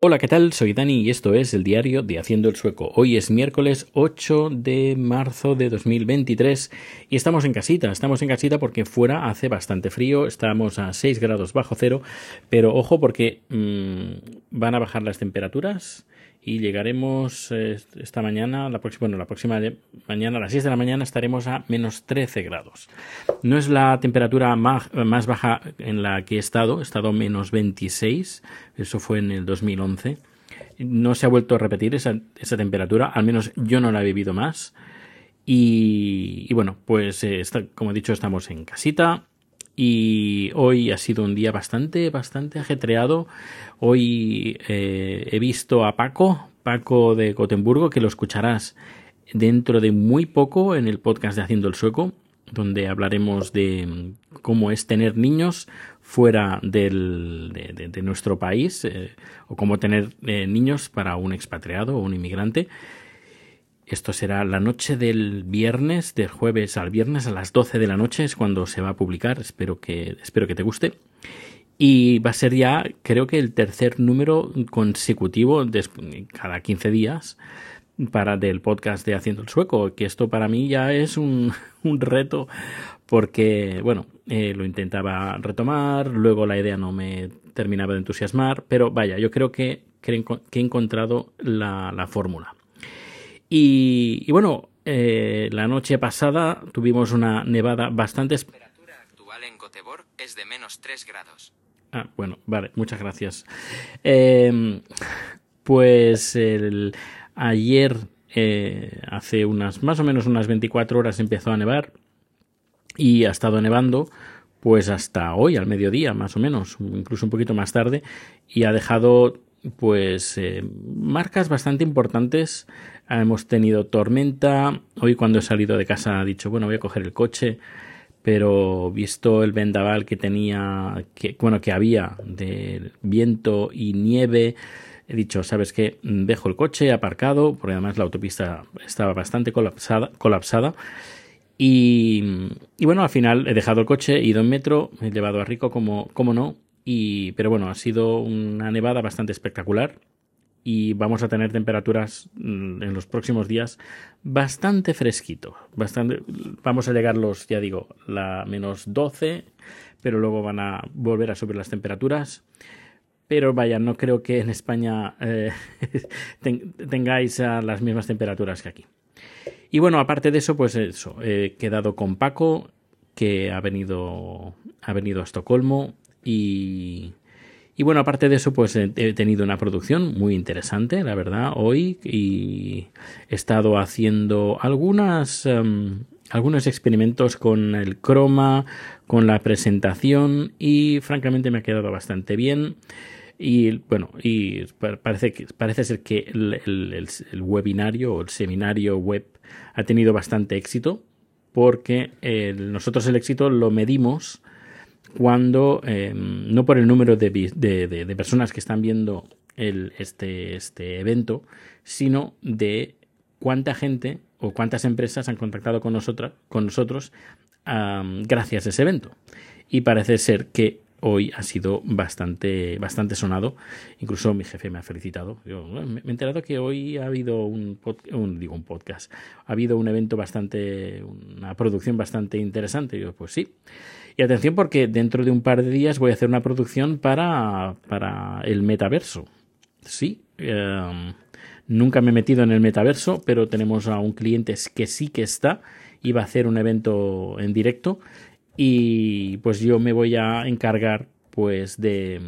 Hola, ¿qué tal? Soy Dani y esto es el diario de Haciendo el Sueco. Hoy es miércoles 8 de marzo de 2023 y estamos en casita. Estamos en casita porque fuera hace bastante frío, estamos a 6 grados bajo cero, pero ojo porque mmm, van a bajar las temperaturas y llegaremos eh, esta mañana, la próxima, bueno, la próxima mañana a las 6 de la mañana estaremos a menos 13 grados. No es la temperatura más, más baja en la que he estado, he estado menos 26, eso fue en el 2011. No se ha vuelto a repetir esa, esa temperatura, al menos yo no la he vivido más. Y, y bueno, pues eh, como he dicho, estamos en casita, y hoy ha sido un día bastante, bastante ajetreado. Hoy eh, he visto a Paco, Paco de Gotemburgo, que lo escucharás dentro de muy poco en el podcast de Haciendo el Sueco, donde hablaremos de cómo es tener niños fuera del, de, de, nuestro país eh, o cómo tener eh, niños para un expatriado o un inmigrante. Esto será la noche del viernes, del jueves al viernes a las 12 de la noche es cuando se va a publicar. Espero que, espero que te guste. Y va a ser ya, creo que el tercer número consecutivo de, cada 15 días para del podcast de Haciendo el Sueco, que esto para mí ya es un, un reto porque, bueno, eh, lo intentaba retomar, luego la idea no me terminaba de entusiasmar, pero vaya, yo creo que, que he encontrado la, la fórmula. Y, y bueno, eh, la noche pasada tuvimos una nevada bastante. La temperatura actual en Göteborg es de menos 3 grados. Ah, bueno, vale, muchas gracias. Eh, pues el, ayer, eh, hace unas más o menos unas 24 horas, empezó a nevar y ha estado nevando pues hasta hoy al mediodía más o menos, incluso un poquito más tarde y ha dejado pues eh, marcas bastante importantes. Hemos tenido tormenta. Hoy cuando he salido de casa he dicho, bueno, voy a coger el coche, pero visto el vendaval que tenía, que, bueno, que había de viento y nieve, he dicho, ¿sabes qué? Dejo el coche aparcado, porque además la autopista estaba bastante colapsada. y bueno, al final he dejado el coche, he ido en metro, he llevado a Rico como, como no, y, pero bueno, ha sido una nevada bastante espectacular y vamos a tener temperaturas mm, en los próximos días bastante fresquito. Bastante, vamos a llegar los, ya digo, la menos 12, pero luego van a volver a subir las temperaturas. Pero vaya, no creo que en España eh, tengáis las mismas temperaturas que aquí. Y bueno, aparte de eso, pues eso, he quedado con Paco, que ha venido, ha venido a Estocolmo y, bueno, aparte de eso, pues he tenido una producción muy interesante, la verdad, hoy y he estado haciendo algunas, um, algunos experimentos con el croma, con la presentación y francamente me ha quedado bastante bien. Y bueno, y parece, que, parece ser que el, webinario o el seminario web ha tenido bastante éxito porque nosotros el éxito lo medimos cuando, eh, no por el número de, personas que están viendo este, este evento, sino de cuánta gente o cuántas empresas han contactado con, nosotras, con nosotros gracias a ese evento. Y parece ser que hoy ha sido bastante, bastante sonado. Incluso mi jefe me ha felicitado. Yo, me he enterado que hoy ha habido un, un, digo, un podcast, ha habido un evento bastante, una producción bastante interesante. Y yo, pues sí. Y atención porque dentro de un par de días voy a hacer una producción para, para el metaverso. Sí. Um, nunca me he metido en el metaverso, pero tenemos a un cliente que sí que está. Iba a hacer un evento en directo y pues yo me voy a encargar pues de,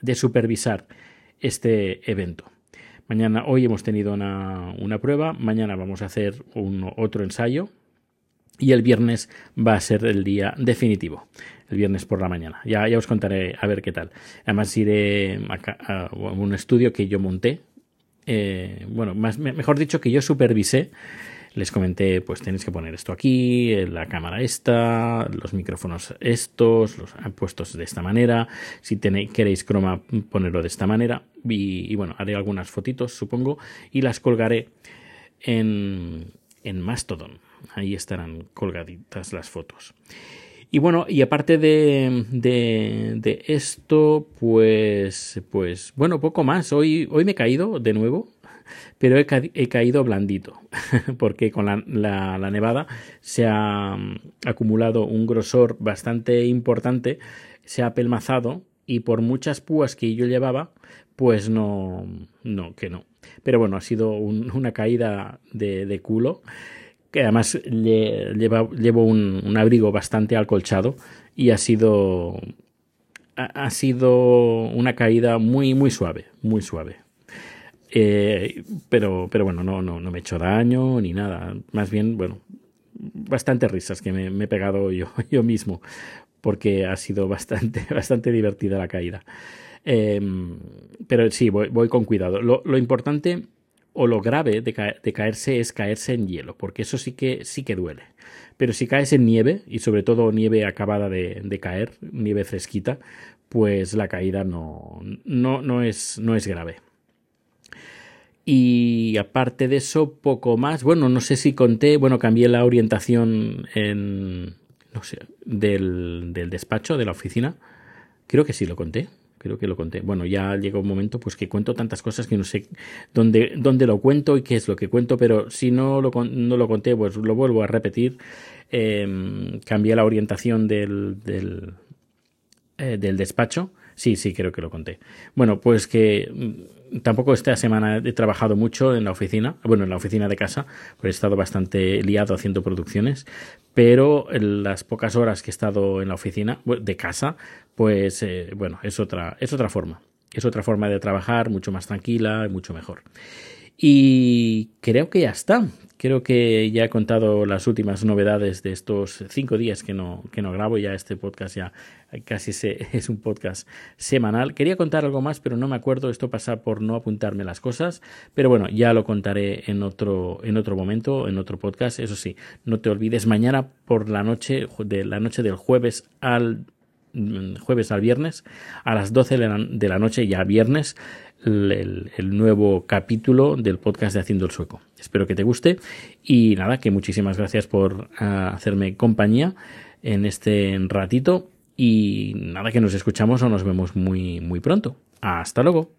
de supervisar este evento. Mañana, hoy hemos tenido una, una, prueba, mañana vamos a hacer un, otro ensayo y el viernes va a ser el día definitivo, el viernes por la mañana. Ya, ya os contaré a ver qué tal. Además iré a, un estudio que yo monté, eh, bueno, más, mejor dicho que yo supervisé les comenté, pues tenéis que poner esto aquí, la cámara esta, los micrófonos estos, los puestos de esta manera, si queréis croma, ponerlo de esta manera, y, y, bueno, haré algunas fotitos, supongo, y las colgaré en, en Mastodon. Ahí estarán colgaditas las fotos. Y bueno, y aparte de, de, esto, pues, pues, bueno, poco más. Hoy, hoy me he caído de nuevo, pero he, caído blandito, porque con la, nevada se ha mm, acumulado un grosor bastante importante, se ha apelmazado y por muchas púas que yo llevaba, pues no, no, que no. Pero bueno, ha sido una caída de, culo que además llevo un, abrigo bastante acolchado y ha sido ha, sido una caída muy muy suave muy suave eh, pero pero bueno no no no me he hecho daño ni nada más bien bueno bastante risas que me, he pegado yo yo mismo porque ha sido bastante bastante divertida la caída em, pero sí voy, voy con cuidado lo, lo importante o lo grave de, caerse es caerse en hielo, porque eso sí que, sí que duele. Pero si caes en nieve, y sobre todo nieve acabada de, caer, nieve fresquita, pues la caída no, no, no, es, no es grave. Y aparte de eso, poco más. Bueno, no sé si conté, bueno, cambié la orientación en, no sé, del, del despacho, de la oficina. Creo que sí lo conté creo que lo conté. Bueno, ya llega un momento pues que cuento tantas cosas que no sé dónde, dónde lo cuento y qué es lo que cuento, pero si no lo, no lo conté, pues lo vuelvo a repetir. Em, cambié la orientación del, del, eh, del despacho. Sí, sí, creo que lo conté. Bueno, pues que mm, tampoco esta semana he trabajado mucho en la oficina, bueno, en la oficina de casa, pues he estado bastante liado haciendo producciones, pero en las pocas horas que he estado en la oficina de casa, pues eh, bueno, es otra, es otra forma. Es otra forma de trabajar, mucho más tranquila y mucho mejor. Y creo que ya está. Creo que ya he contado las últimas novedades de estos cinco días que no, que no grabo. Ya este podcast ya casi se, es un podcast semanal. Quería contar algo más, pero no me acuerdo. Esto pasa por no apuntarme las cosas. Pero bueno, ya lo contaré en otro, en otro momento, en otro podcast. Eso sí, no te olvides, mañana por la noche, de la noche del jueves al mm, jueves al viernes, a las 12 de la noche, ya viernes, el, nuevo capítulo del podcast de Haciendo el Sueco. Espero que te guste y nada, que muchísimas gracias por ah, hacerme compañía en este ratito y nada, que nos escuchamos o nos vemos muy, muy pronto. Hasta luego.